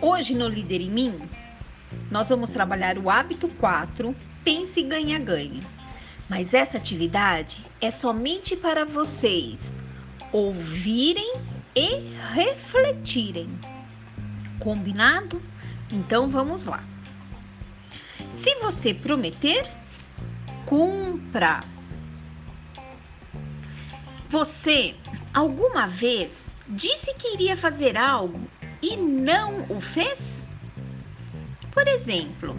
Hoje no Líder em Mim, nós vamos trabalhar o hábito 4, pense e ganha ganha. Mas essa atividade é somente para vocês ouvirem e refletirem. Combinado? Então vamos lá. Se você prometer, cumpra. Você alguma vez disse que iria fazer algo e não o fez? Por exemplo,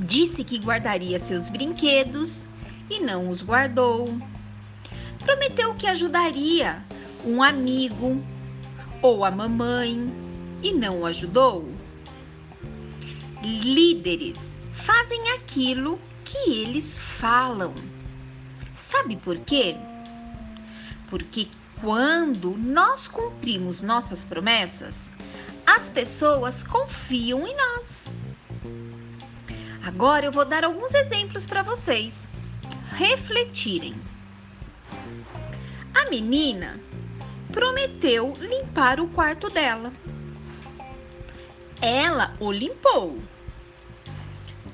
disse que guardaria seus brinquedos e não os guardou. Prometeu que ajudaria um amigo ou a mamãe e não o ajudou. Líderes fazem aquilo que eles falam. Sabe por quê? Porque quando nós cumprimos nossas promessas, as pessoas confiam em nós. Agora eu vou dar alguns exemplos para vocês refletirem. A menina prometeu limpar o quarto dela. Ela o limpou.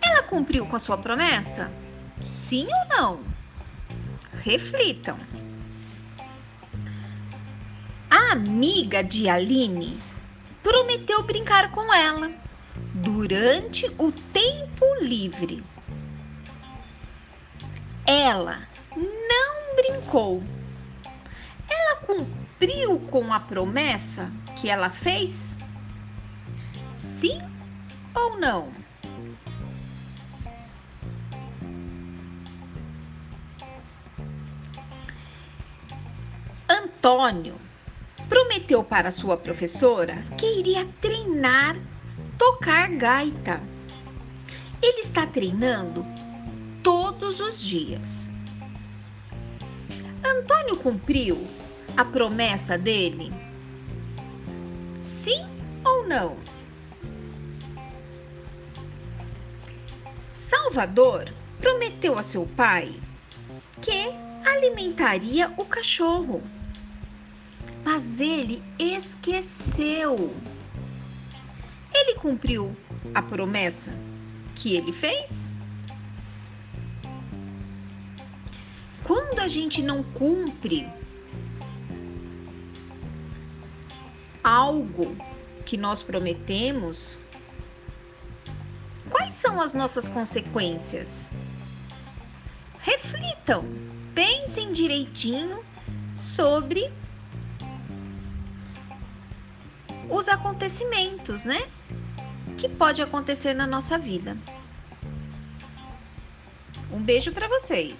Ela cumpriu com a sua promessa? Sim ou não? Reflitam. A amiga de Aline prometeu brincar com ela durante o tempo livre. Ela não brincou. Ela cumpriu com a promessa que ela fez? Sim ou não? Antônio prometeu para sua professora que iria treinar tocar gaita. Ele está treinando todos os dias. Antônio cumpriu a promessa dele? Sim ou não? Salvador prometeu a seu pai que alimentaria o cachorro mas ele esqueceu. Ele cumpriu a promessa que ele fez? Quando a gente não cumpre algo que nós prometemos, quais são as nossas consequências? Reflitam, pensem direitinho sobre os acontecimentos, né? Que pode acontecer na nossa vida. Um beijo para vocês.